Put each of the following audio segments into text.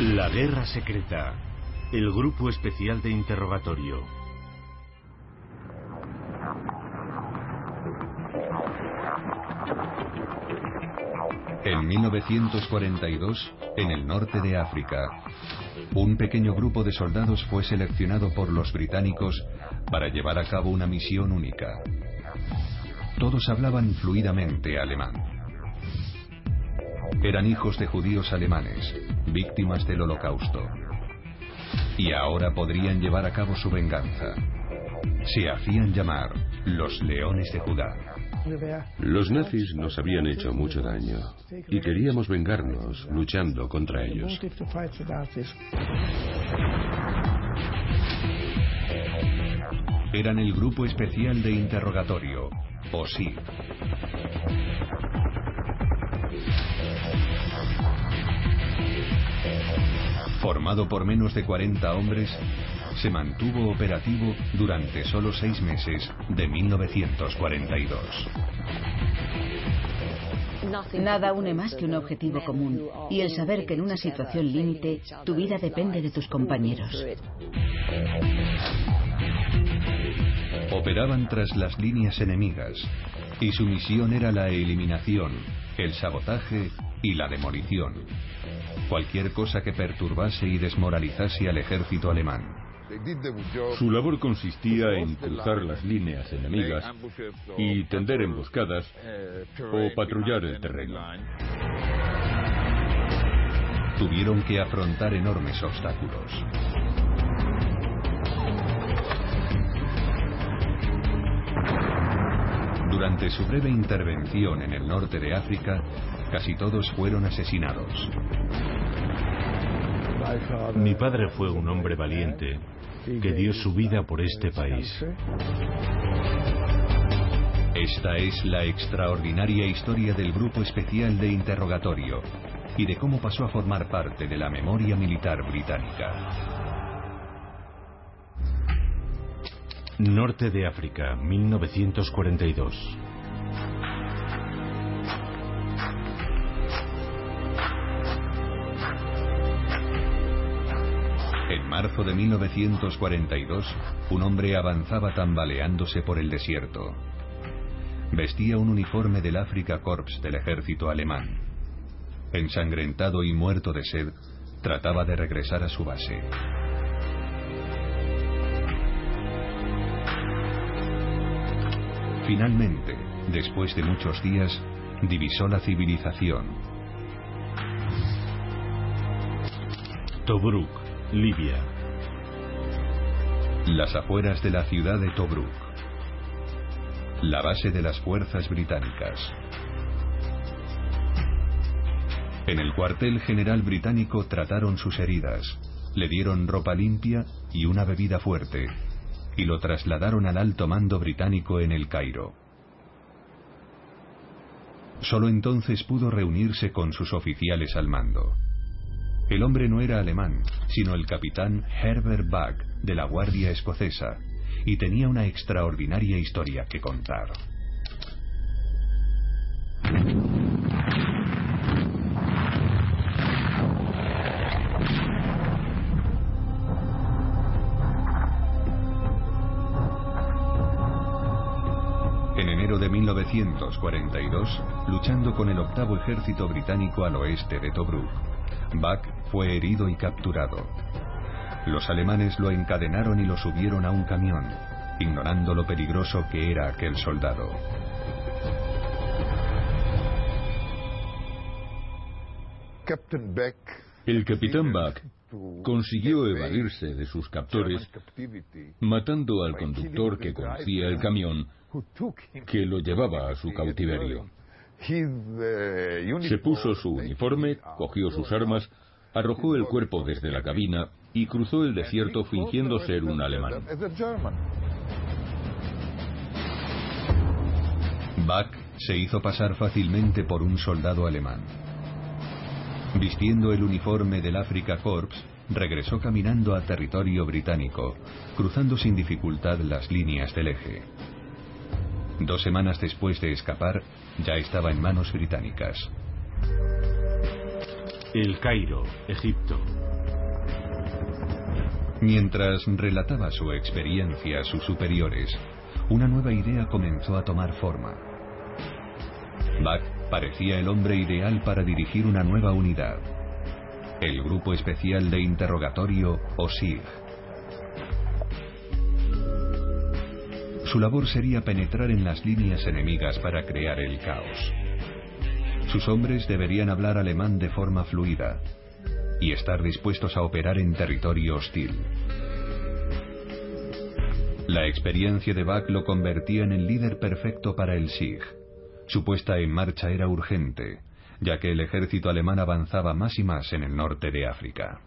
La Guerra Secreta. El Grupo Especial de Interrogatorio. En 1942, en el norte de África, un pequeño grupo de soldados fue seleccionado por los británicos para llevar a cabo una misión única. Todos hablaban fluidamente alemán. Eran hijos de judíos alemanes, víctimas del holocausto. Y ahora podrían llevar a cabo su venganza. Se hacían llamar los leones de Judá. Los nazis nos habían hecho mucho daño y queríamos vengarnos luchando contra ellos. Eran el grupo especial de interrogatorio, o sí. Formado por menos de 40 hombres, se mantuvo operativo durante solo seis meses de 1942. Nada une más que un objetivo común y el saber que en una situación límite tu vida depende de tus compañeros. Operaban tras las líneas enemigas y su misión era la eliminación, el sabotaje y la demolición cualquier cosa que perturbase y desmoralizase al ejército alemán. Su labor consistía en cruzar las líneas enemigas y tender emboscadas o patrullar el terreno. Tuvieron que afrontar enormes obstáculos. Durante su breve intervención en el norte de África, casi todos fueron asesinados. Mi padre fue un hombre valiente que dio su vida por este país. Esta es la extraordinaria historia del Grupo Especial de Interrogatorio y de cómo pasó a formar parte de la memoria militar británica. Norte de África, 1942. Marzo de 1942, un hombre avanzaba tambaleándose por el desierto. Vestía un uniforme del Afrika Korps del ejército alemán. Ensangrentado y muerto de sed, trataba de regresar a su base. Finalmente, después de muchos días, divisó la civilización. Tobruk, Libia. Las afueras de la ciudad de Tobruk. La base de las fuerzas británicas. En el cuartel general británico trataron sus heridas, le dieron ropa limpia y una bebida fuerte, y lo trasladaron al alto mando británico en el Cairo. Solo entonces pudo reunirse con sus oficiales al mando. El hombre no era alemán, sino el capitán Herbert Buck de la Guardia Escocesa, y tenía una extraordinaria historia que contar. En enero de 1942, luchando con el octavo ejército británico al oeste de Tobruk, Buck fue herido y capturado. Los alemanes lo encadenaron y lo subieron a un camión, ignorando lo peligroso que era aquel soldado. El capitán Buck consiguió evadirse de sus captores matando al conductor que conducía el camión que lo llevaba a su cautiverio. Se puso su uniforme, cogió sus armas, arrojó el cuerpo desde la cabina y cruzó el desierto fingiendo ser un alemán. Bach se hizo pasar fácilmente por un soldado alemán. Vistiendo el uniforme del Africa Corps, regresó caminando a territorio británico, cruzando sin dificultad las líneas del eje. Dos semanas después de escapar, ya estaba en manos británicas. El Cairo, Egipto. Mientras relataba su experiencia a sus superiores, una nueva idea comenzó a tomar forma. Bach parecía el hombre ideal para dirigir una nueva unidad, el Grupo Especial de Interrogatorio o SIG. Su labor sería penetrar en las líneas enemigas para crear el caos. Sus hombres deberían hablar alemán de forma fluida y estar dispuestos a operar en territorio hostil. La experiencia de Bach lo convertía en el líder perfecto para el SIG. Su puesta en marcha era urgente, ya que el ejército alemán avanzaba más y más en el norte de África.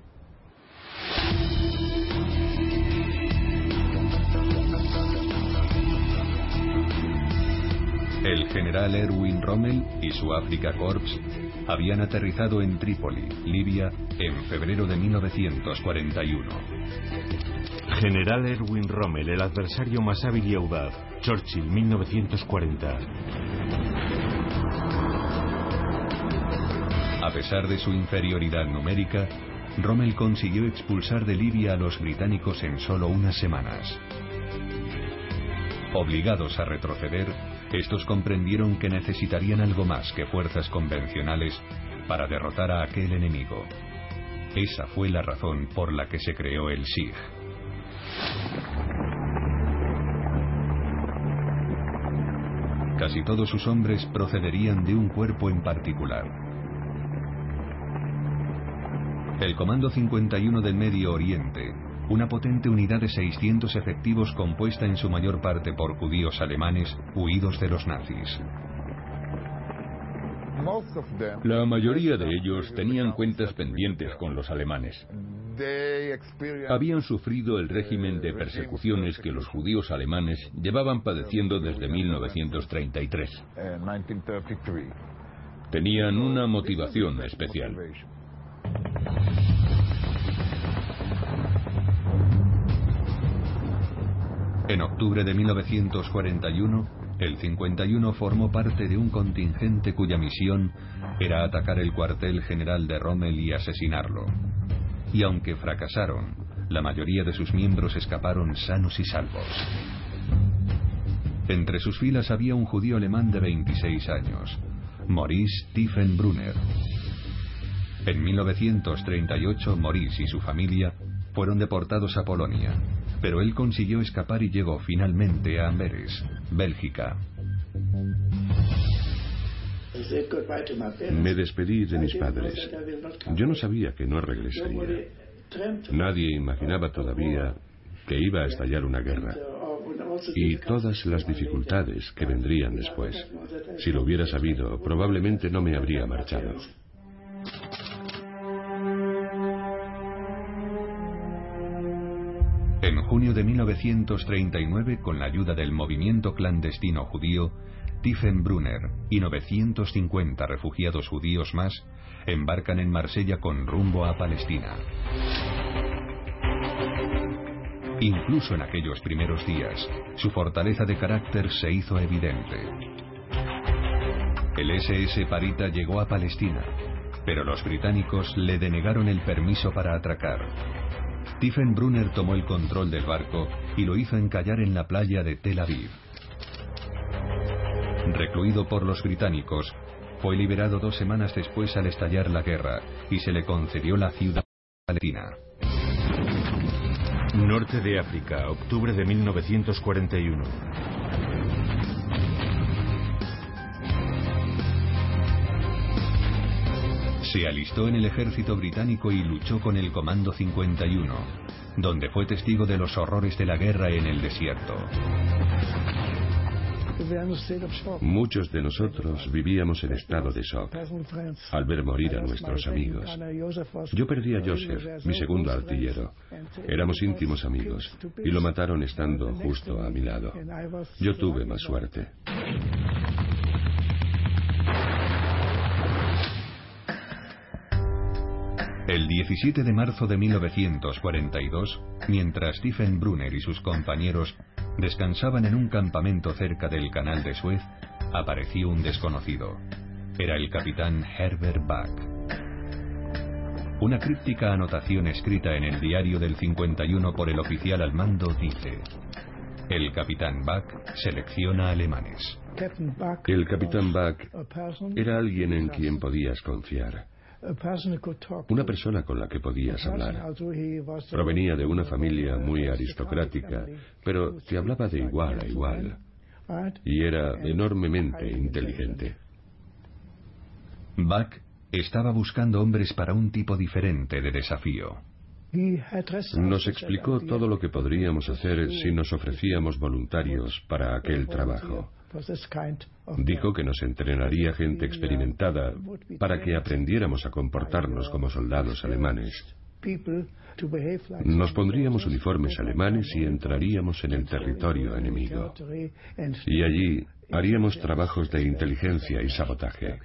El general Erwin Rommel y su Afrika Corps habían aterrizado en Trípoli, Libia, en febrero de 1941. General Erwin Rommel, el adversario más hábil y audaz. Churchill, 1940. A pesar de su inferioridad numérica, Rommel consiguió expulsar de Libia a los británicos en solo unas semanas. Obligados a retroceder, estos comprendieron que necesitarían algo más que fuerzas convencionales para derrotar a aquel enemigo. Esa fue la razón por la que se creó el SIG. Casi todos sus hombres procederían de un cuerpo en particular. El Comando 51 del Medio Oriente, una potente unidad de 600 efectivos compuesta en su mayor parte por judíos alemanes huidos de los nazis. La mayoría de ellos tenían cuentas pendientes con los alemanes. Habían sufrido el régimen de persecuciones que los judíos alemanes llevaban padeciendo desde 1933. Tenían una motivación especial. En octubre de 1941, el 51 formó parte de un contingente cuya misión era atacar el cuartel general de Rommel y asesinarlo. Y aunque fracasaron, la mayoría de sus miembros escaparon sanos y salvos. Entre sus filas había un judío alemán de 26 años, Maurice Tiefenbrunner. En 1938, Maurice y su familia fueron deportados a Polonia pero él consiguió escapar y llegó finalmente a Amberes, Bélgica. Me despedí de mis padres. Yo no sabía que no regresaría. Nadie imaginaba todavía que iba a estallar una guerra y todas las dificultades que vendrían después. Si lo hubiera sabido, probablemente no me habría marchado. Junio de 1939, con la ayuda del movimiento clandestino judío, Tiefenbrunner y 950 refugiados judíos más embarcan en Marsella con rumbo a Palestina. Incluso en aquellos primeros días, su fortaleza de carácter se hizo evidente. El SS Parita llegó a Palestina, pero los británicos le denegaron el permiso para atracar. Tiefenbrunner tomó el control del barco y lo hizo encallar en la playa de Tel Aviv. Recluido por los británicos, fue liberado dos semanas después al estallar la guerra y se le concedió la ciudad palestina. Norte de África, octubre de 1941. Se alistó en el ejército británico y luchó con el Comando 51, donde fue testigo de los horrores de la guerra en el desierto. Muchos de nosotros vivíamos en estado de shock al ver morir a nuestros amigos. Yo perdí a Joseph, mi segundo artillero. Éramos íntimos amigos y lo mataron estando justo a mi lado. Yo tuve más suerte. El 17 de marzo de 1942, mientras Stephen Brunner y sus compañeros descansaban en un campamento cerca del canal de Suez, apareció un desconocido. Era el capitán Herbert Buck. Una críptica anotación escrita en el diario del 51 por el oficial al mando dice, el capitán Buck selecciona alemanes. El capitán Buck era alguien en quien podías confiar. Una persona con la que podías hablar. Provenía de una familia muy aristocrática, pero te hablaba de igual a igual. Y era enormemente inteligente. Buck estaba buscando hombres para un tipo diferente de desafío. Nos explicó todo lo que podríamos hacer si nos ofrecíamos voluntarios para aquel trabajo. Dijo que nos entrenaría gente experimentada para que aprendiéramos a comportarnos como soldados alemanes. Nos pondríamos uniformes alemanes y entraríamos en el territorio enemigo. Y allí haríamos trabajos de inteligencia y sabotaje.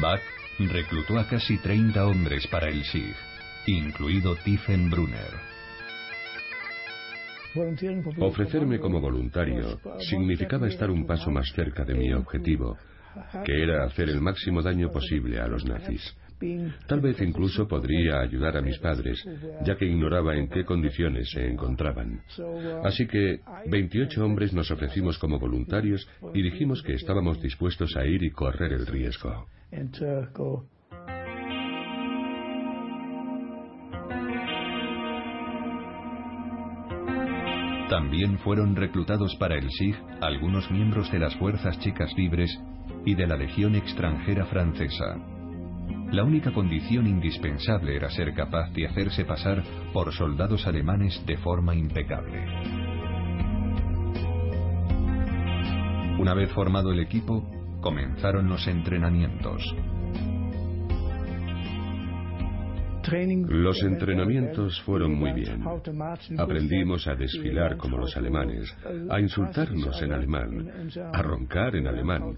Bach reclutó a casi 30 hombres para el SIG, incluido Tiefenbrunner. Ofrecerme como voluntario significaba estar un paso más cerca de mi objetivo, que era hacer el máximo daño posible a los nazis. Tal vez incluso podría ayudar a mis padres, ya que ignoraba en qué condiciones se encontraban. Así que 28 hombres nos ofrecimos como voluntarios y dijimos que estábamos dispuestos a ir y correr el riesgo. También fueron reclutados para el SIG algunos miembros de las Fuerzas Chicas Libres y de la Legión extranjera francesa. La única condición indispensable era ser capaz de hacerse pasar por soldados alemanes de forma impecable. Una vez formado el equipo, comenzaron los entrenamientos. Los entrenamientos fueron muy bien. Aprendimos a desfilar como los alemanes, a insultarnos en alemán, a roncar en alemán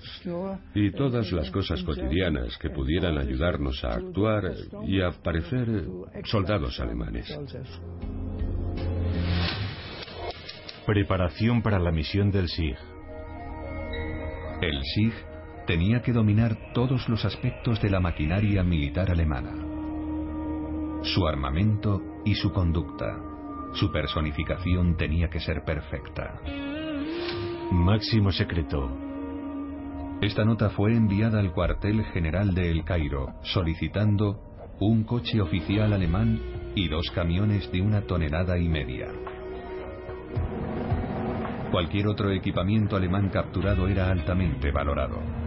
y todas las cosas cotidianas que pudieran ayudarnos a actuar y a parecer soldados alemanes. Preparación para la misión del SIG. El SIG tenía que dominar todos los aspectos de la maquinaria militar alemana su armamento y su conducta. Su personificación tenía que ser perfecta. Máximo secreto. Esta nota fue enviada al cuartel general de El Cairo solicitando un coche oficial alemán y dos camiones de una tonelada y media. Cualquier otro equipamiento alemán capturado era altamente valorado.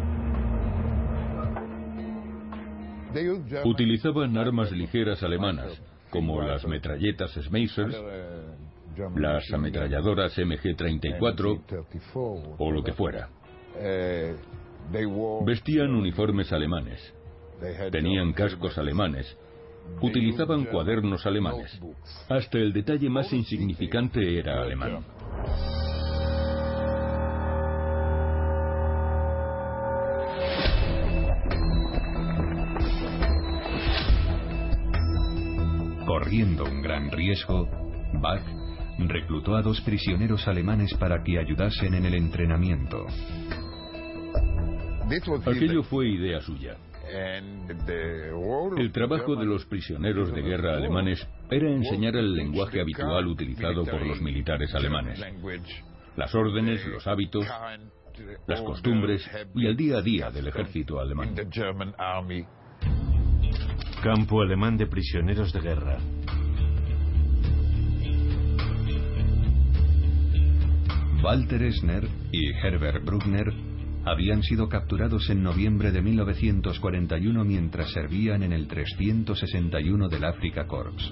Utilizaban armas ligeras alemanas, como las metralletas Schmeissers, las ametralladoras MG-34 o lo que fuera. Vestían uniformes alemanes, tenían cascos alemanes, utilizaban cuadernos alemanes. Hasta el detalle más insignificante era alemán. Corriendo un gran riesgo, Bach reclutó a dos prisioneros alemanes para que ayudasen en el entrenamiento. Aquello fue idea suya. El trabajo de los prisioneros de guerra alemanes era enseñar el lenguaje habitual utilizado por los militares alemanes. Las órdenes, los hábitos, las costumbres y el día a día del ejército alemán. Campo alemán de prisioneros de guerra. Walter Esner y Herbert Bruckner habían sido capturados en noviembre de 1941 mientras servían en el 361 del Africa Corps.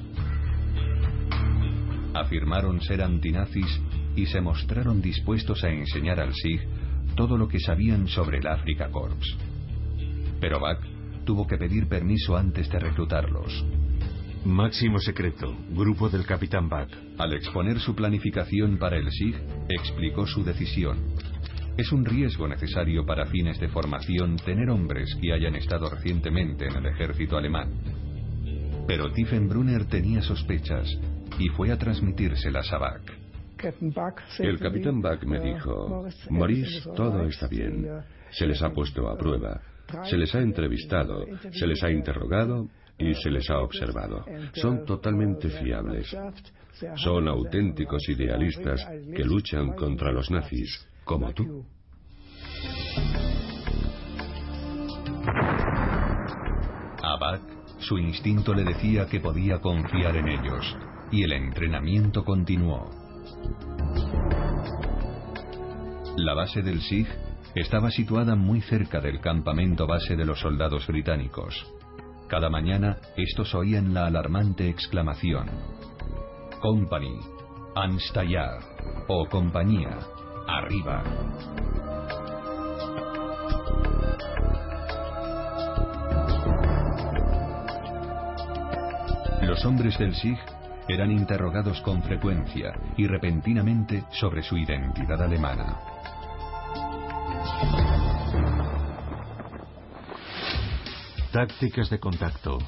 Afirmaron ser antinazis y se mostraron dispuestos a enseñar al SIG todo lo que sabían sobre el Africa Corps. Pero Bach tuvo que pedir permiso antes de reclutarlos. Máximo secreto, grupo del capitán Bach. Al exponer su planificación para el SIG, explicó su decisión. Es un riesgo necesario para fines de formación tener hombres que hayan estado recientemente en el ejército alemán. Pero Tiefenbrunner tenía sospechas y fue a transmitírselas a Bach. El capitán Bach me dijo, Maurice, todo está bien. Se les ha puesto a prueba. Se les ha entrevistado, se les ha interrogado y se les ha observado. Son totalmente fiables. Son auténticos idealistas que luchan contra los nazis, como tú. A Bach, su instinto le decía que podía confiar en ellos, y el entrenamiento continuó. La base del SIG estaba situada muy cerca del campamento base de los soldados británicos. Cada mañana estos oían la alarmante exclamación Company, Anstayar o compañía, arriba. Los hombres del SIG eran interrogados con frecuencia y repentinamente sobre su identidad alemana. Tácticas de contacto.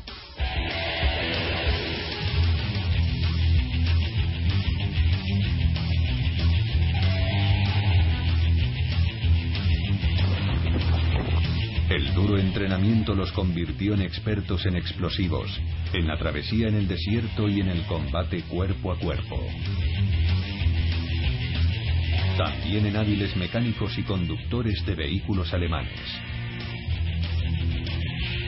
El duro entrenamiento los convirtió en expertos en explosivos, en la travesía en el desierto y en el combate cuerpo a cuerpo. También en hábiles mecánicos y conductores de vehículos alemanes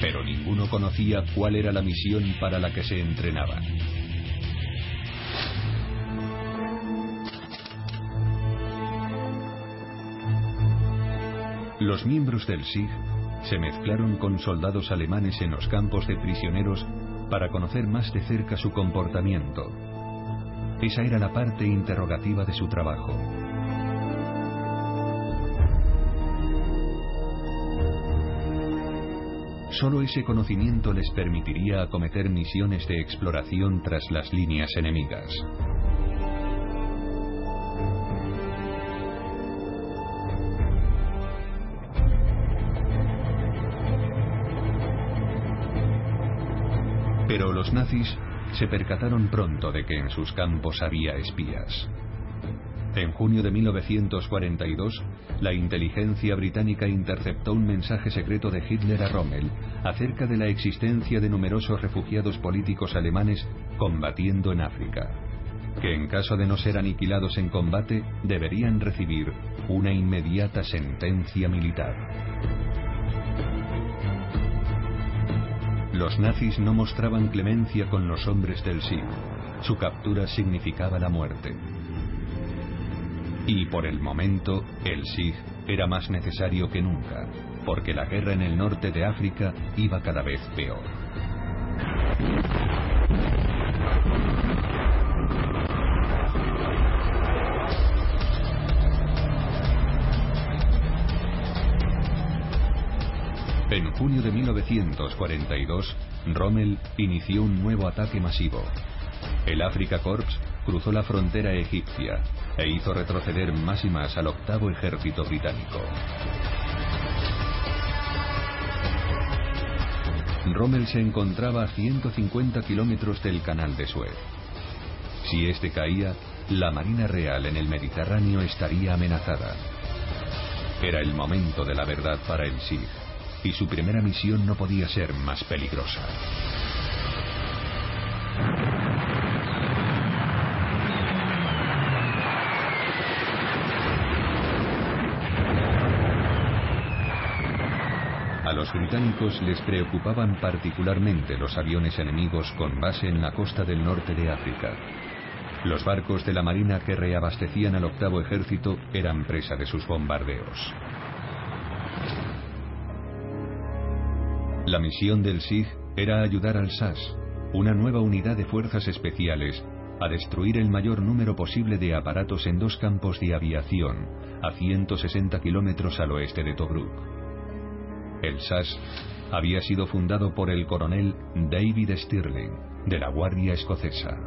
pero ninguno conocía cuál era la misión para la que se entrenaban. Los miembros del SIG se mezclaron con soldados alemanes en los campos de prisioneros para conocer más de cerca su comportamiento. Esa era la parte interrogativa de su trabajo. Solo ese conocimiento les permitiría acometer misiones de exploración tras las líneas enemigas. Pero los nazis se percataron pronto de que en sus campos había espías. En junio de 1942, la inteligencia británica interceptó un mensaje secreto de Hitler a Rommel acerca de la existencia de numerosos refugiados políticos alemanes combatiendo en África, que en caso de no ser aniquilados en combate deberían recibir una inmediata sentencia militar. Los nazis no mostraban clemencia con los hombres del SIG. Su captura significaba la muerte. Y por el momento, el SIG era más necesario que nunca, porque la guerra en el norte de África iba cada vez peor. En junio de 1942, Rommel inició un nuevo ataque masivo. El Afrika Corps cruzó la frontera egipcia e hizo retroceder más y más al octavo ejército británico. Rommel se encontraba a 150 kilómetros del canal de Suez. Si este caía, la Marina Real en el Mediterráneo estaría amenazada. Era el momento de la verdad para el SIG, y su primera misión no podía ser más peligrosa. los británicos les preocupaban particularmente los aviones enemigos con base en la costa del norte de África. Los barcos de la Marina que reabastecían al octavo ejército eran presa de sus bombardeos. La misión del SIG era ayudar al SAS, una nueva unidad de fuerzas especiales, a destruir el mayor número posible de aparatos en dos campos de aviación, a 160 kilómetros al oeste de Tobruk. El SAS había sido fundado por el coronel David Stirling, de la Guardia Escocesa.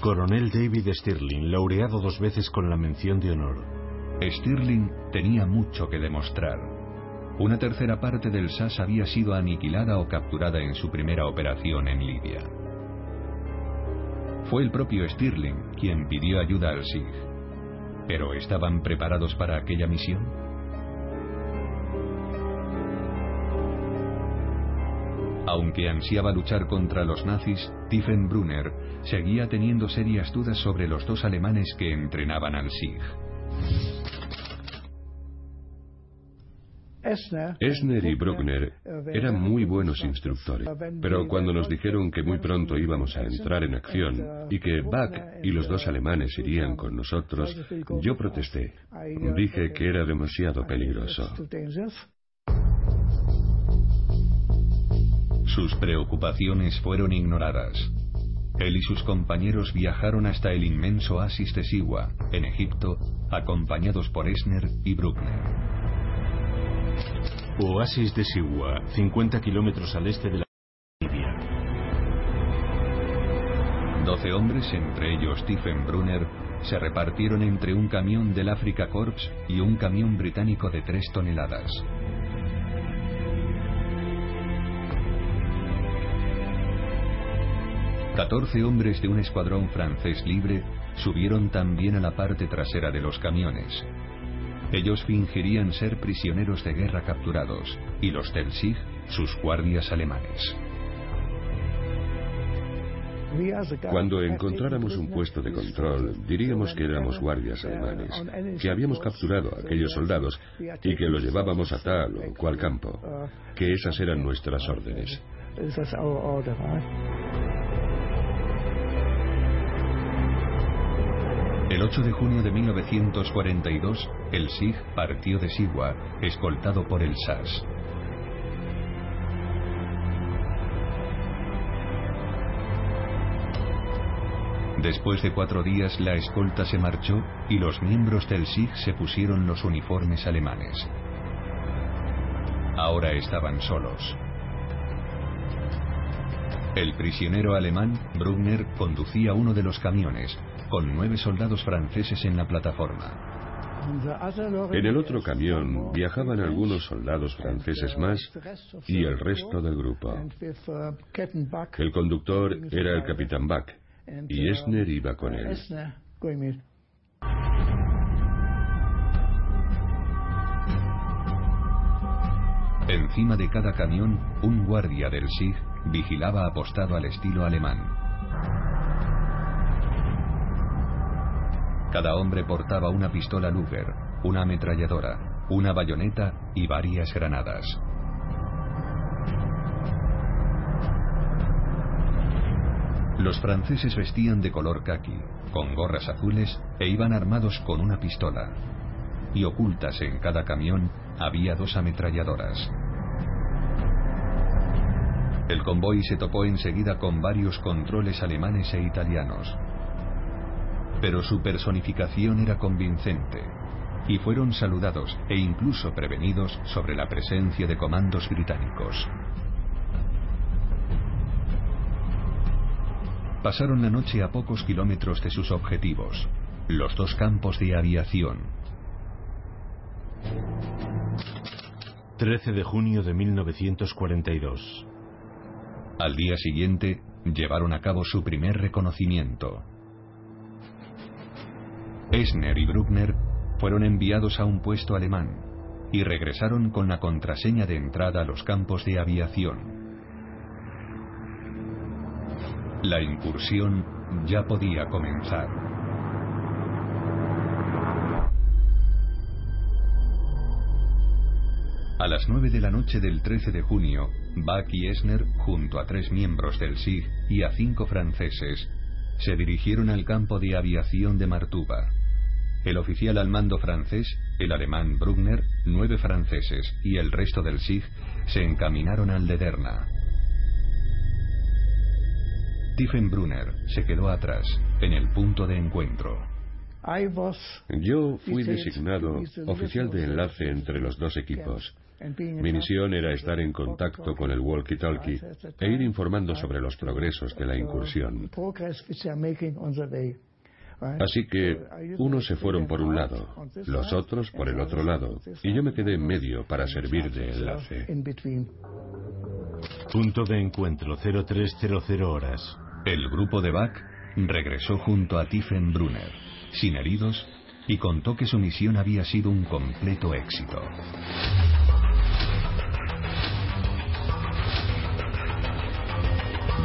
Coronel David Stirling, laureado dos veces con la mención de honor. Stirling tenía mucho que demostrar. Una tercera parte del SAS había sido aniquilada o capturada en su primera operación en Libia. Fue el propio Stirling quien pidió ayuda al SIG. ¿Pero estaban preparados para aquella misión? Aunque ansiaba luchar contra los nazis, Tiefenbrunner seguía teniendo serias dudas sobre los dos alemanes que entrenaban al SIG. Esner y Bruckner eran muy buenos instructores, pero cuando nos dijeron que muy pronto íbamos a entrar en acción y que Bach y los dos alemanes irían con nosotros, yo protesté. Dije que era demasiado peligroso. Sus preocupaciones fueron ignoradas. Él y sus compañeros viajaron hasta el inmenso oasis de Siwa, en Egipto, acompañados por Esner y Bruckner. Oasis de Siwa, 50 kilómetros al este de la Libia. Doce hombres, entre ellos Stephen Brunner, se repartieron entre un camión del Africa Corps y un camión británico de tres toneladas. 14 hombres de un escuadrón francés libre subieron también a la parte trasera de los camiones. Ellos fingirían ser prisioneros de guerra capturados y los del SIG sus guardias alemanes. Cuando encontráramos un puesto de control, diríamos que éramos guardias alemanes, que habíamos capturado a aquellos soldados y que los llevábamos a tal o cual campo, que esas eran nuestras órdenes. El 8 de junio de 1942, el SIG partió de Siwa, escoltado por el SAS. Después de cuatro días, la escolta se marchó y los miembros del SIG se pusieron los uniformes alemanes. Ahora estaban solos. El prisionero alemán, Brugner, conducía uno de los camiones, con nueve soldados franceses en la plataforma. En el otro camión viajaban algunos soldados franceses más y el resto del grupo. El conductor era el capitán Bach y Esner iba con él. Encima de cada camión, un guardia del SIG vigilaba apostado al estilo alemán. Cada hombre portaba una pistola Luger, una ametralladora, una bayoneta y varias granadas. Los franceses vestían de color khaki, con gorras azules e iban armados con una pistola. Y ocultas en cada camión había dos ametralladoras. El convoy se topó enseguida con varios controles alemanes e italianos pero su personificación era convincente, y fueron saludados e incluso prevenidos sobre la presencia de comandos británicos. Pasaron la noche a pocos kilómetros de sus objetivos, los dos campos de aviación. 13 de junio de 1942. Al día siguiente, llevaron a cabo su primer reconocimiento. Esner y Bruckner fueron enviados a un puesto alemán y regresaron con la contraseña de entrada a los campos de aviación. La incursión ya podía comenzar. A las 9 de la noche del 13 de junio, Bach y Esner, junto a tres miembros del SIG y a cinco franceses, se dirigieron al campo de aviación de Martuba. El oficial al mando francés el alemán Bruckner, nueve franceses y el resto del SIG se encaminaron al de Derna. Tiefenbrunner se quedó atrás, en el punto de encuentro. Yo fui designado oficial de enlace entre los dos equipos. Mi misión era estar en contacto con el walkie-talkie e ir informando sobre los progresos de la incursión. Así que unos se fueron por un lado, los otros por el otro lado, y yo me quedé en medio para servir de enlace. Punto de encuentro 0300 horas. El grupo de Bach regresó junto a Tiefenbrunner, sin heridos, y contó que su misión había sido un completo éxito.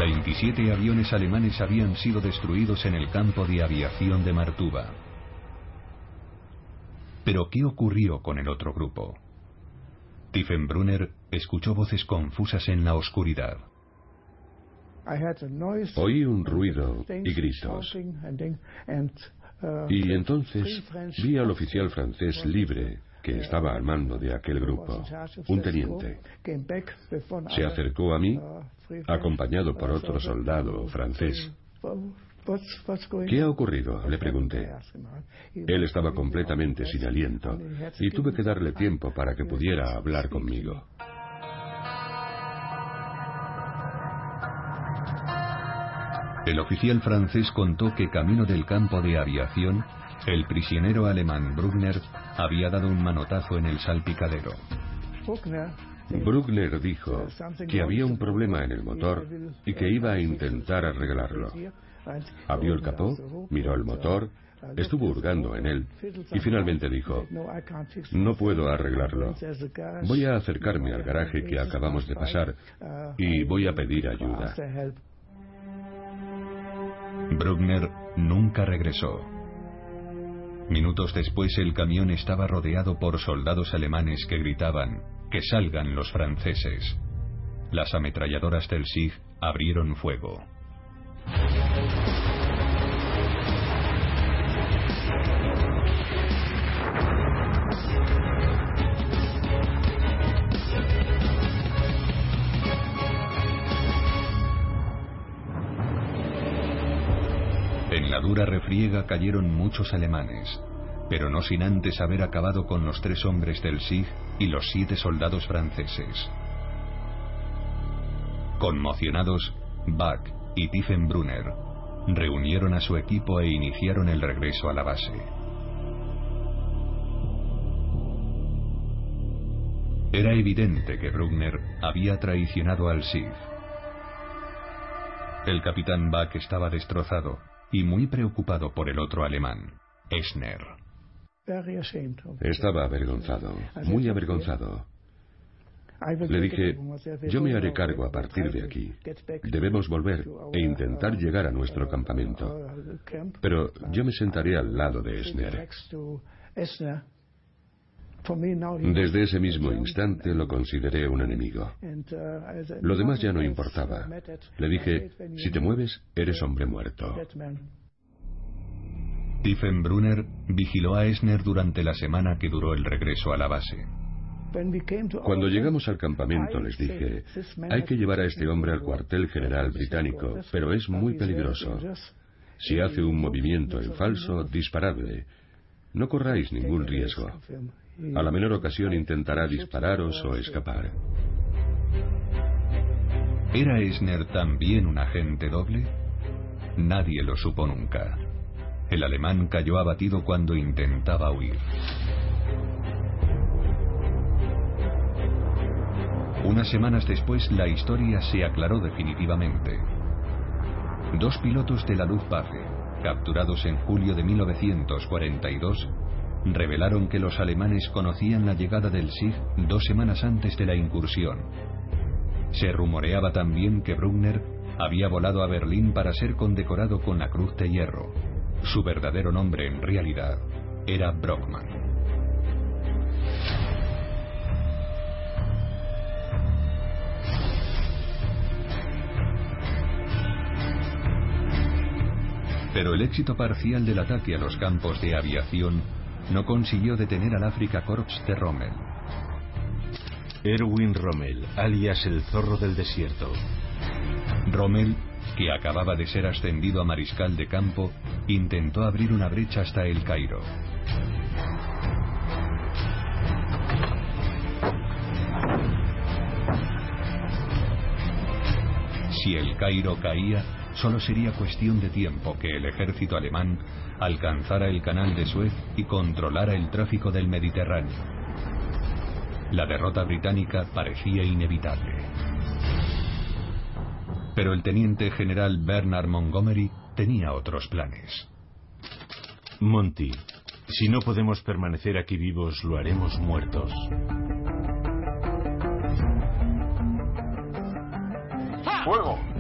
27 aviones alemanes habían sido destruidos en el campo de aviación de Martuba. Pero ¿qué ocurrió con el otro grupo? Tiefenbrunner escuchó voces confusas en la oscuridad. Oí un ruido y gritos. Y entonces vi al oficial francés libre que estaba al mando de aquel grupo, un teniente. Se acercó a mí, acompañado por otro soldado francés. ¿Qué ha ocurrido? Le pregunté. Él estaba completamente sin aliento y tuve que darle tiempo para que pudiera hablar conmigo. El oficial francés contó que camino del campo de aviación, el prisionero alemán Bruckner había dado un manotazo en el salpicadero. Bruckner dijo que había un problema en el motor y que iba a intentar arreglarlo. Abrió el capó, miró el motor, estuvo hurgando en él y finalmente dijo, no puedo arreglarlo. Voy a acercarme al garaje que acabamos de pasar y voy a pedir ayuda. Bruckner nunca regresó. Minutos después el camión estaba rodeado por soldados alemanes que gritaban, que salgan los franceses. Las ametralladoras del SIG abrieron fuego. Dura refriega cayeron muchos alemanes, pero no sin antes haber acabado con los tres hombres del SIG y los siete soldados franceses. Conmocionados, Bach y Tiefenbrunner reunieron a su equipo e iniciaron el regreso a la base. Era evidente que Bruckner había traicionado al SIG. El capitán Bach estaba destrozado y muy preocupado por el otro alemán, Esner. Estaba avergonzado, muy avergonzado. Le dije, yo me haré cargo a partir de aquí. Debemos volver e intentar llegar a nuestro campamento. Pero yo me sentaré al lado de Esner. Desde ese mismo instante lo consideré un enemigo. Lo demás ya no importaba. Le dije, si te mueves, eres hombre muerto. Tiefenbrunner vigiló a Esner durante la semana que duró el regreso a la base. Cuando llegamos al campamento les dije, hay que llevar a este hombre al cuartel general británico, pero es muy peligroso. Si hace un movimiento en falso, disparadle. No corráis ningún riesgo. A la menor ocasión intentará dispararos o escapar. ¿Era Esner también un agente doble? Nadie lo supo nunca. El alemán cayó abatido cuando intentaba huir. Unas semanas después la historia se aclaró definitivamente. Dos pilotos de la Luftwaffe, capturados en julio de 1942, revelaron que los alemanes conocían la llegada del SIG dos semanas antes de la incursión. Se rumoreaba también que Bruckner había volado a Berlín para ser condecorado con la Cruz de Hierro. Su verdadero nombre en realidad era Brockman. Pero el éxito parcial del ataque a los campos de aviación no consiguió detener al Afrika Korps de Rommel. Erwin Rommel, alias el zorro del desierto. Rommel, que acababa de ser ascendido a mariscal de campo, intentó abrir una brecha hasta el Cairo. Si el Cairo caía, solo sería cuestión de tiempo que el ejército alemán alcanzara el canal de Suez y controlara el tráfico del Mediterráneo. La derrota británica parecía inevitable. Pero el teniente general Bernard Montgomery tenía otros planes. Monty, si no podemos permanecer aquí vivos, lo haremos muertos. ¡Fuego!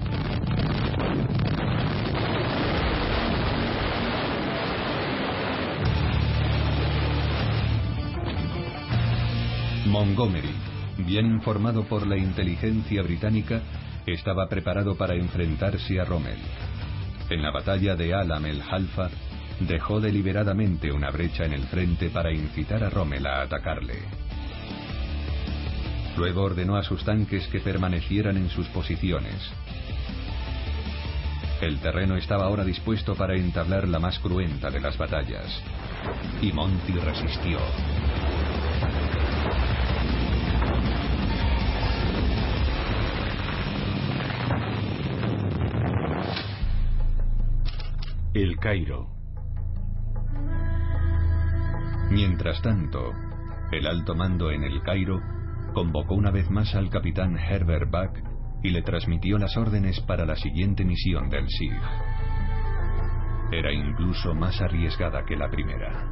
Montgomery, bien informado por la inteligencia británica, estaba preparado para enfrentarse a Rommel. En la batalla de Alam el Halfa, dejó deliberadamente una brecha en el frente para incitar a Rommel a atacarle. Luego ordenó a sus tanques que permanecieran en sus posiciones. El terreno estaba ahora dispuesto para entablar la más cruenta de las batallas. Y Monty resistió. El Cairo. Mientras tanto, el alto mando en el Cairo convocó una vez más al capitán Herbert Buck y le transmitió las órdenes para la siguiente misión del SIG. Era incluso más arriesgada que la primera.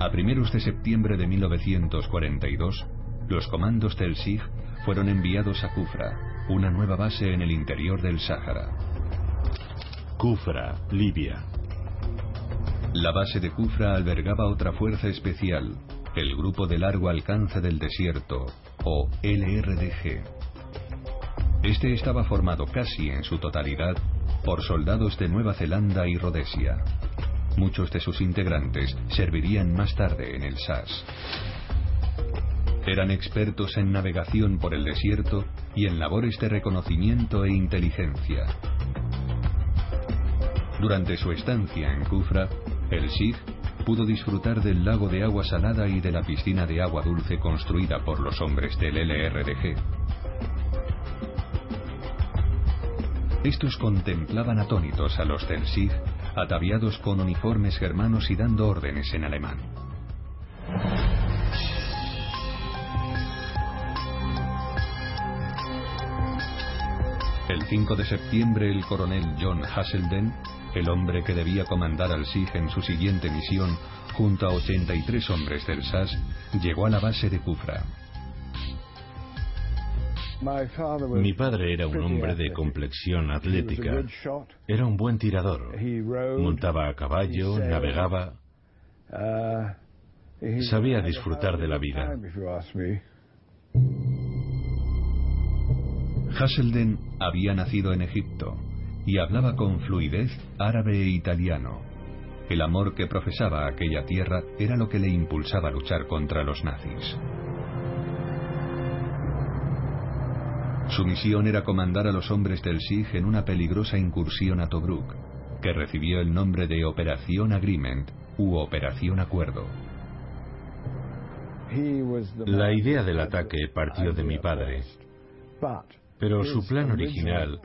A primeros de septiembre de 1942, los comandos del SIG fueron enviados a Kufra, una nueva base en el interior del Sáhara. Kufra, Libia. La base de Kufra albergaba otra fuerza especial, el Grupo de Largo Alcance del Desierto, o LRDG. Este estaba formado casi en su totalidad por soldados de Nueva Zelanda y Rhodesia. Muchos de sus integrantes servirían más tarde en el SAS. Eran expertos en navegación por el desierto y en labores de reconocimiento e inteligencia. Durante su estancia en Kufra, el SIG pudo disfrutar del lago de agua salada y de la piscina de agua dulce construida por los hombres del LRDG. Estos contemplaban atónitos a los del SIG, ataviados con uniformes germanos y dando órdenes en alemán. El 5 de septiembre el coronel John Hasselden el hombre que debía comandar al SIG en su siguiente misión, junto a 83 hombres del SAS, llegó a la base de Kufra. Mi padre era un hombre de complexión atlética. Era un buen tirador. Montaba a caballo, navegaba. Sabía disfrutar de la vida. Hasselden había nacido en Egipto y hablaba con fluidez árabe e italiano. El amor que profesaba a aquella tierra era lo que le impulsaba a luchar contra los nazis. Su misión era comandar a los hombres del SIG en una peligrosa incursión a Tobruk, que recibió el nombre de Operación Agreement u Operación Acuerdo. La idea del ataque partió de mi padre, pero su plan original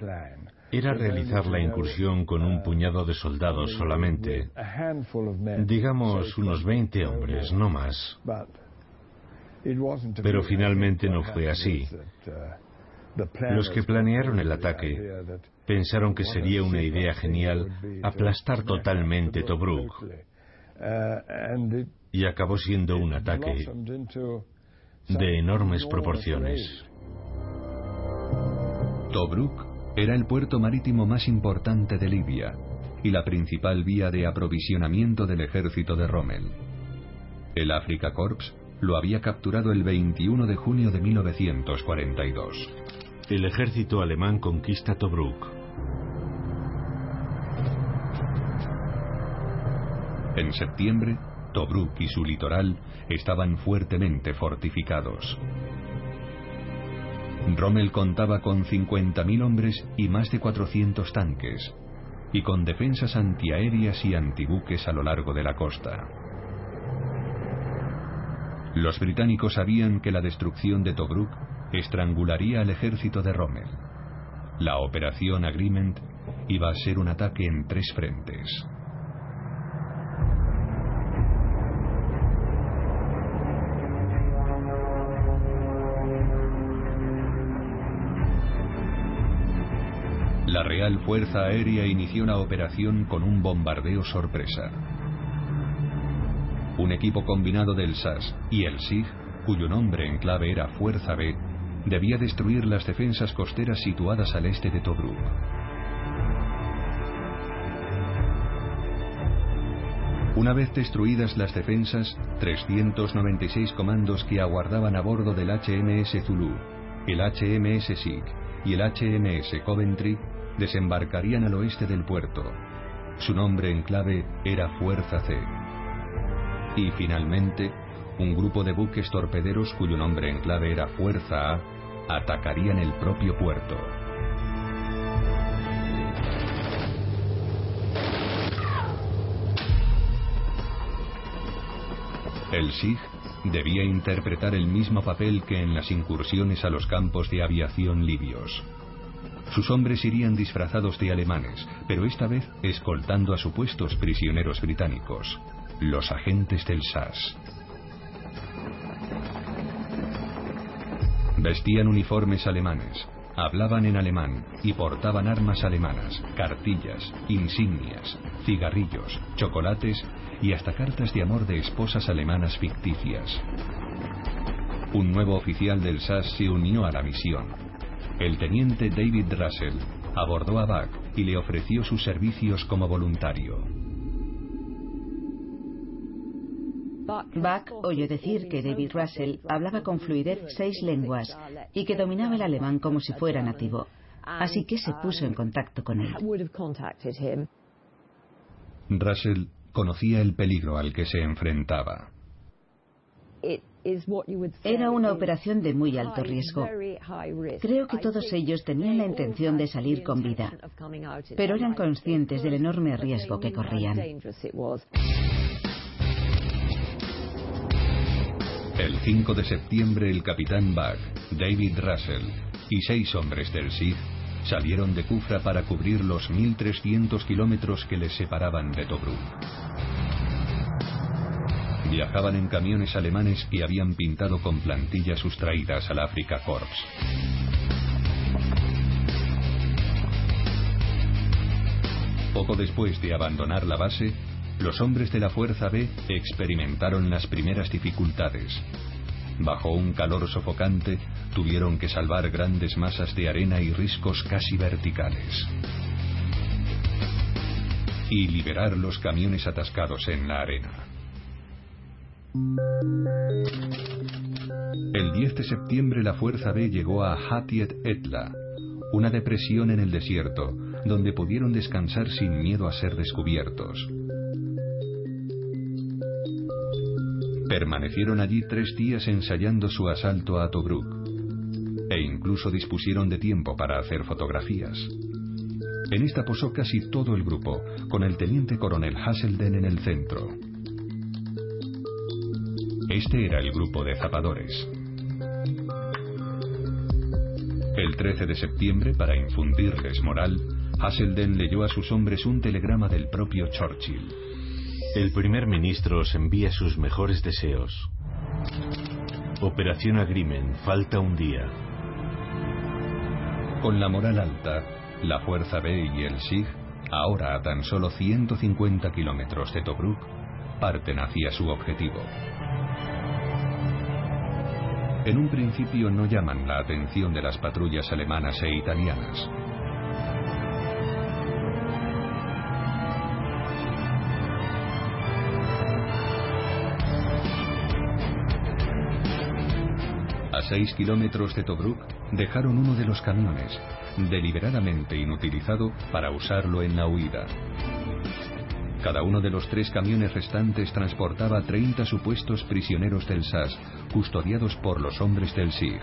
era realizar la incursión con un puñado de soldados solamente, digamos unos 20 hombres, no más. Pero finalmente no fue así. Los que planearon el ataque pensaron que sería una idea genial aplastar totalmente Tobruk. Y acabó siendo un ataque de enormes proporciones. Tobruk era el puerto marítimo más importante de Libia y la principal vía de aprovisionamiento del ejército de Rommel. El Afrika Korps lo había capturado el 21 de junio de 1942. El ejército alemán conquista Tobruk. En septiembre, Tobruk y su litoral estaban fuertemente fortificados. Rommel contaba con 50.000 hombres y más de 400 tanques, y con defensas antiaéreas y antibuques a lo largo de la costa. Los británicos sabían que la destrucción de Tobruk estrangularía al ejército de Rommel. La operación Agreement iba a ser un ataque en tres frentes. La Real Fuerza Aérea inició la operación con un bombardeo sorpresa. Un equipo combinado del SAS y el SIG, cuyo nombre en clave era Fuerza B, debía destruir las defensas costeras situadas al este de Tobruk. Una vez destruidas las defensas, 396 comandos que aguardaban a bordo del HMS Zulu, el HMS SIG y el HMS Coventry desembarcarían al oeste del puerto. Su nombre en clave era Fuerza C. Y finalmente, un grupo de buques torpederos cuyo nombre en clave era Fuerza A atacarían el propio puerto. El SIG debía interpretar el mismo papel que en las incursiones a los campos de aviación libios. Sus hombres irían disfrazados de alemanes, pero esta vez escoltando a supuestos prisioneros británicos, los agentes del SAS. Vestían uniformes alemanes, hablaban en alemán y portaban armas alemanas, cartillas, insignias, cigarrillos, chocolates y hasta cartas de amor de esposas alemanas ficticias. Un nuevo oficial del SAS se unió a la misión, el teniente David Russell abordó a Buck y le ofreció sus servicios como voluntario. Buck oyó decir que David Russell hablaba con fluidez seis lenguas y que dominaba el alemán como si fuera nativo, así que se puso en contacto con él. Russell conocía el peligro al que se enfrentaba. Era una operación de muy alto riesgo. Creo que todos ellos tenían la intención de salir con vida, pero eran conscientes del enorme riesgo que corrían. El 5 de septiembre el capitán Buck, David Russell y seis hombres del SIG salieron de Kufra para cubrir los 1.300 kilómetros que les separaban de Tobruk. Viajaban en camiones alemanes y habían pintado con plantillas sustraídas al Africa Corps. Poco después de abandonar la base, los hombres de la Fuerza B experimentaron las primeras dificultades. Bajo un calor sofocante, tuvieron que salvar grandes masas de arena y riscos casi verticales. Y liberar los camiones atascados en la arena. El 10 de septiembre la Fuerza B llegó a Hatiet Etla, una depresión en el desierto, donde pudieron descansar sin miedo a ser descubiertos. Permanecieron allí tres días ensayando su asalto a Tobruk, e incluso dispusieron de tiempo para hacer fotografías. En esta posó casi todo el grupo, con el teniente coronel Hasselden en el centro. Este era el grupo de zapadores. El 13 de septiembre, para infundirles moral, Hasselden leyó a sus hombres un telegrama del propio Churchill. El primer ministro os envía sus mejores deseos. Operación Agreement, falta un día. Con la moral alta, la Fuerza B y el SIG, ahora a tan solo 150 kilómetros de Tobruk, parten hacia su objetivo. En un principio no llaman la atención de las patrullas alemanas e italianas. A seis kilómetros de Tobruk dejaron uno de los camiones, deliberadamente inutilizado para usarlo en la huida. Cada uno de los tres camiones restantes transportaba 30 supuestos prisioneros del SAS, custodiados por los hombres del SIG.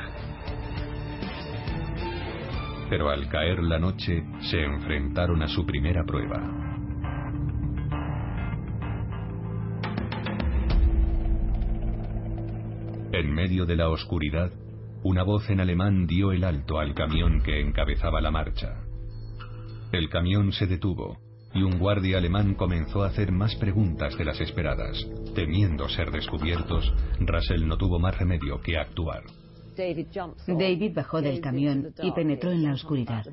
Pero al caer la noche, se enfrentaron a su primera prueba. En medio de la oscuridad, una voz en alemán dio el alto al camión que encabezaba la marcha. El camión se detuvo y un guardia alemán comenzó a hacer más preguntas de las esperadas. Temiendo ser descubiertos, Russell no tuvo más remedio que actuar. David bajó del camión y penetró en la oscuridad.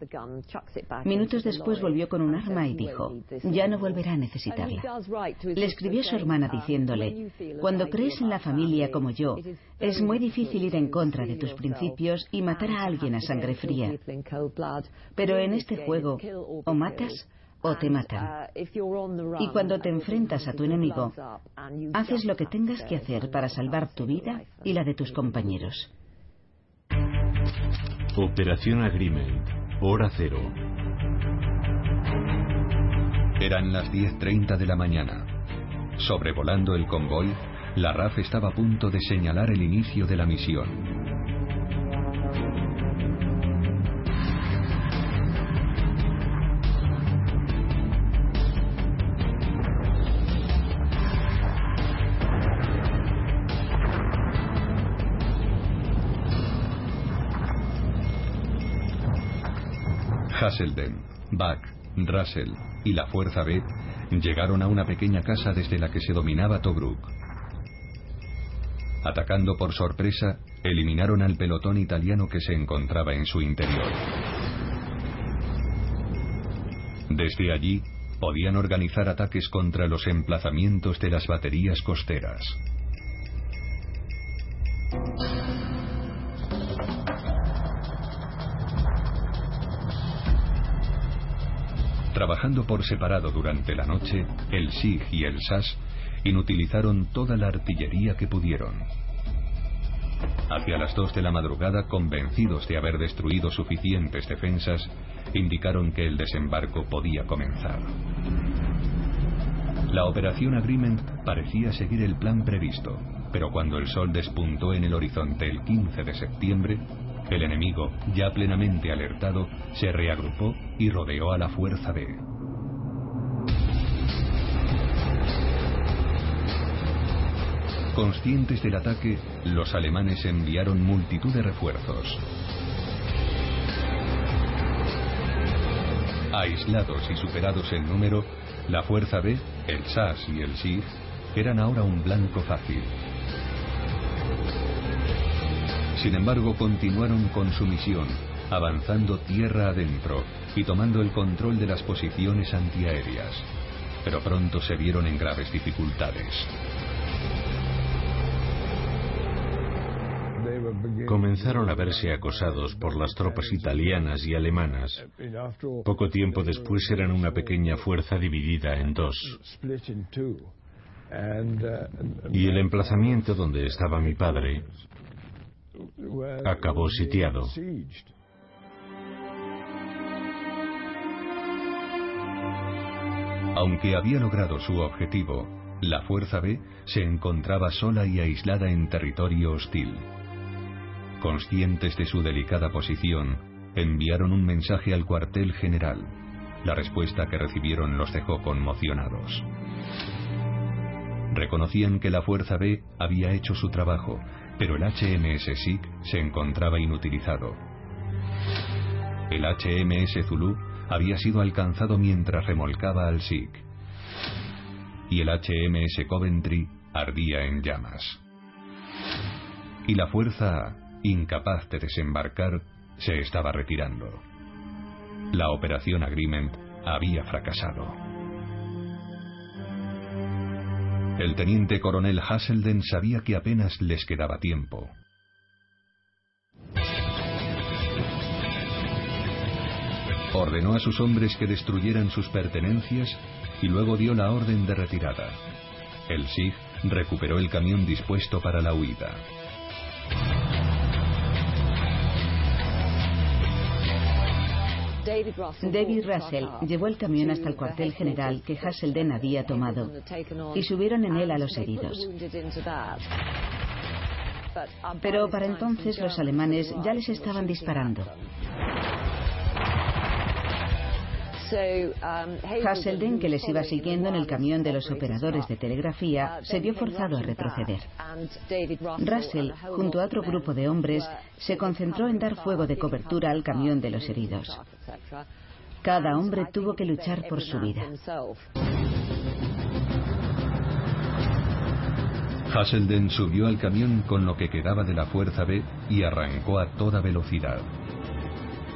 Minutos después volvió con un arma y dijo, ya no volverá a necesitarla. Le escribió a su hermana diciéndole, cuando crees en la familia como yo, es muy difícil ir en contra de tus principios y matar a alguien a sangre fría. Pero en este juego, o matas o te matan. Y cuando te enfrentas a tu enemigo, haces lo que tengas que hacer para salvar tu vida y la de tus compañeros. Operación Agreement, hora cero. Eran las 10.30 de la mañana. Sobrevolando el convoy, la RAF estaba a punto de señalar el inicio de la misión. Hasselden, Bach, Russell y la Fuerza B llegaron a una pequeña casa desde la que se dominaba Tobruk. Atacando por sorpresa, eliminaron al pelotón italiano que se encontraba en su interior. Desde allí, podían organizar ataques contra los emplazamientos de las baterías costeras. Trabajando por separado durante la noche, el SIG y el SAS inutilizaron toda la artillería que pudieron. Hacia las dos de la madrugada, convencidos de haber destruido suficientes defensas, indicaron que el desembarco podía comenzar. La operación Agreement parecía seguir el plan previsto, pero cuando el sol despuntó en el horizonte el 15 de septiembre, el enemigo, ya plenamente alertado, se reagrupó y rodeó a la Fuerza B. Conscientes del ataque, los alemanes enviaron multitud de refuerzos. Aislados y superados en número, la Fuerza B, el SAS y el SIG eran ahora un blanco fácil. Sin embargo, continuaron con su misión, avanzando tierra adentro y tomando el control de las posiciones antiaéreas. Pero pronto se vieron en graves dificultades. Comenzaron a verse acosados por las tropas italianas y alemanas. Poco tiempo después eran una pequeña fuerza dividida en dos. Y el emplazamiento donde estaba mi padre acabó sitiado. Aunque había logrado su objetivo, la Fuerza B se encontraba sola y aislada en territorio hostil. Conscientes de su delicada posición, enviaron un mensaje al cuartel general. La respuesta que recibieron los dejó conmocionados. Reconocían que la Fuerza B había hecho su trabajo pero el HMS SIG se encontraba inutilizado. El HMS Zulu había sido alcanzado mientras remolcaba al SIG. Y el HMS Coventry ardía en llamas. Y la fuerza, incapaz de desembarcar, se estaba retirando. La operación Agreement había fracasado. El teniente coronel Hasselden sabía que apenas les quedaba tiempo. Ordenó a sus hombres que destruyeran sus pertenencias y luego dio la orden de retirada. El SIG recuperó el camión dispuesto para la huida. David Russell llevó el camión hasta el cuartel general que Hasselden había tomado y subieron en él a los heridos. Pero para entonces los alemanes ya les estaban disparando. Hasselden, que les iba siguiendo en el camión de los operadores de telegrafía, se vio forzado a retroceder. Russell, junto a otro grupo de hombres, se concentró en dar fuego de cobertura al camión de los heridos. Cada hombre tuvo que luchar por su vida. Hasselden subió al camión con lo que quedaba de la Fuerza B y arrancó a toda velocidad.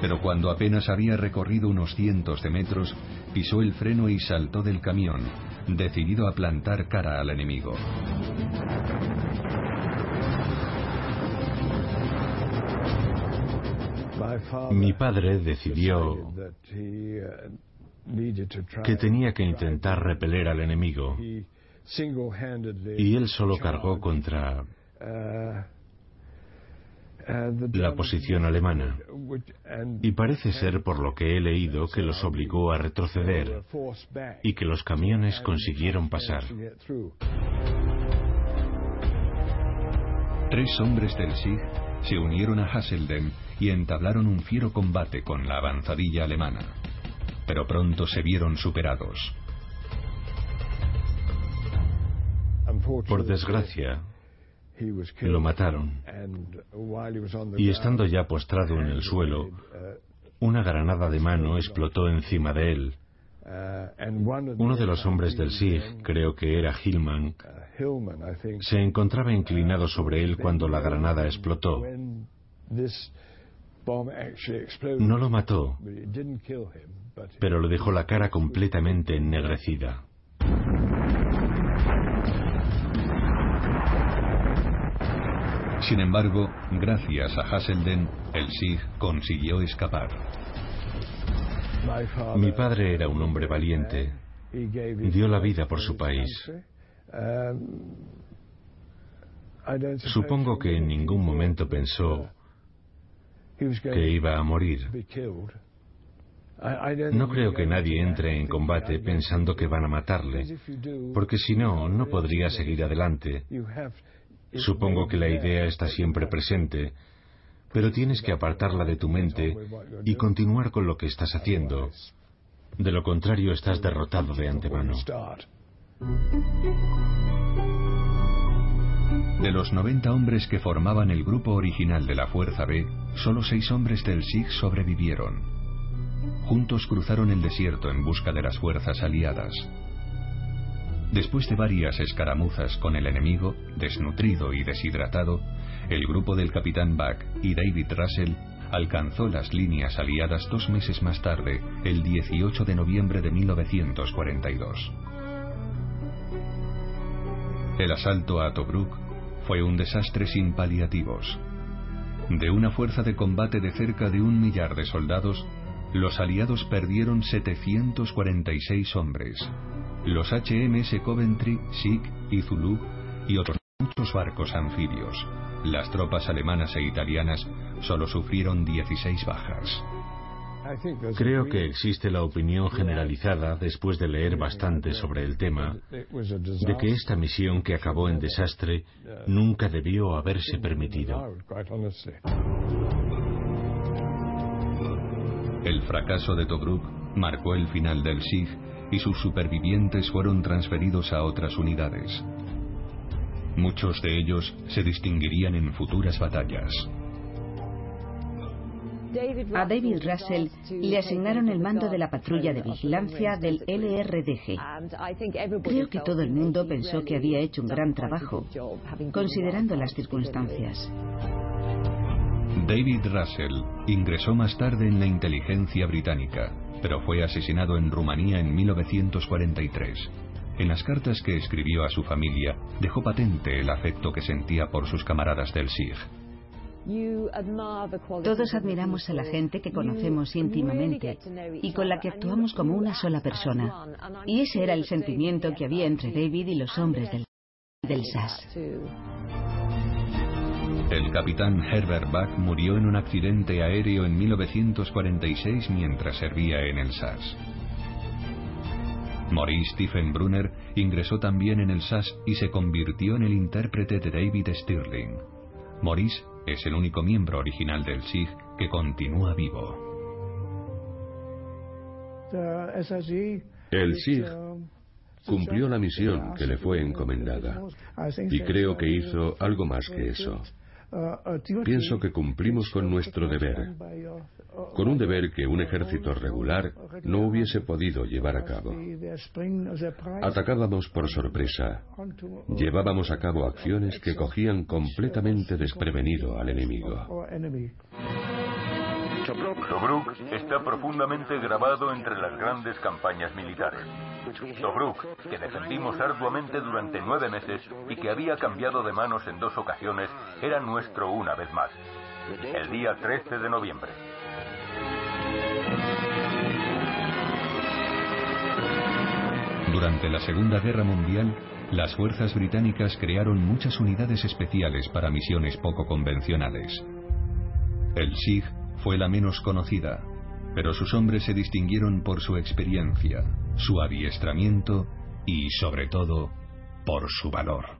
Pero cuando apenas había recorrido unos cientos de metros, pisó el freno y saltó del camión, decidido a plantar cara al enemigo. Mi padre decidió que tenía que intentar repeler al enemigo y él solo cargó contra la posición alemana. Y parece ser, por lo que he leído, que los obligó a retroceder y que los camiones consiguieron pasar. Tres hombres del SIG se unieron a Hasselden y entablaron un fiero combate con la avanzadilla alemana. Pero pronto se vieron superados. Por desgracia, lo mataron. Y estando ya postrado en el suelo, una granada de mano explotó encima de él. Uno de los hombres del SIG, creo que era Hillman, se encontraba inclinado sobre él cuando la granada explotó. No lo mató, pero le dejó la cara completamente ennegrecida. Sin embargo, gracias a Hasselden, el SIG consiguió escapar. Mi padre era un hombre valiente. Dio la vida por su país. Supongo que en ningún momento pensó que iba a morir. No creo que nadie entre en combate pensando que van a matarle, porque si no, no podría seguir adelante. Supongo que la idea está siempre presente, pero tienes que apartarla de tu mente y continuar con lo que estás haciendo. De lo contrario, estás derrotado de antemano. De los 90 hombres que formaban el grupo original de la Fuerza B, solo seis hombres del SIG sobrevivieron. Juntos cruzaron el desierto en busca de las fuerzas aliadas. Después de varias escaramuzas con el enemigo, desnutrido y deshidratado, el grupo del capitán Buck y David Russell alcanzó las líneas aliadas dos meses más tarde, el 18 de noviembre de 1942. El asalto a Tobruk fue un desastre sin paliativos. De una fuerza de combate de cerca de un millar de soldados, los aliados perdieron 746 hombres, los HMS Coventry, Sikh y Zulu y otros muchos barcos anfibios. Las tropas alemanas e italianas solo sufrieron 16 bajas. Creo que existe la opinión generalizada, después de leer bastante sobre el tema, de que esta misión que acabó en desastre nunca debió haberse permitido. El fracaso de Tobruk marcó el final del SIG y sus supervivientes fueron transferidos a otras unidades. Muchos de ellos se distinguirían en futuras batallas. A David Russell le asignaron el mando de la patrulla de vigilancia del LRDG. Creo que todo el mundo pensó que había hecho un gran trabajo, considerando las circunstancias. David Russell ingresó más tarde en la inteligencia británica pero fue asesinado en Rumanía en 1943. En las cartas que escribió a su familia, dejó patente el afecto que sentía por sus camaradas del SIG. Todos admiramos a la gente que conocemos íntimamente y con la que actuamos como una sola persona. Y ese era el sentimiento que había entre David y los hombres del, del SAS. El capitán Herbert Buck murió en un accidente aéreo en 1946 mientras servía en el SAS. Maurice Stephen Brunner ingresó también en el SAS y se convirtió en el intérprete de David Stirling. Maurice es el único miembro original del SIG que continúa vivo. El SIG cumplió la misión que le fue encomendada y creo que hizo algo más que eso. Pienso que cumplimos con nuestro deber, con un deber que un ejército regular no hubiese podido llevar a cabo. Atacábamos por sorpresa, llevábamos a cabo acciones que cogían completamente desprevenido al enemigo. Tobruk está profundamente grabado entre las grandes campañas militares. Tobruk, que defendimos arduamente durante nueve meses y que había cambiado de manos en dos ocasiones, era nuestro una vez más. El día 13 de noviembre. Durante la Segunda Guerra Mundial, las fuerzas británicas crearon muchas unidades especiales para misiones poco convencionales. El SIG fue la menos conocida, pero sus hombres se distinguieron por su experiencia, su adiestramiento y, sobre todo, por su valor.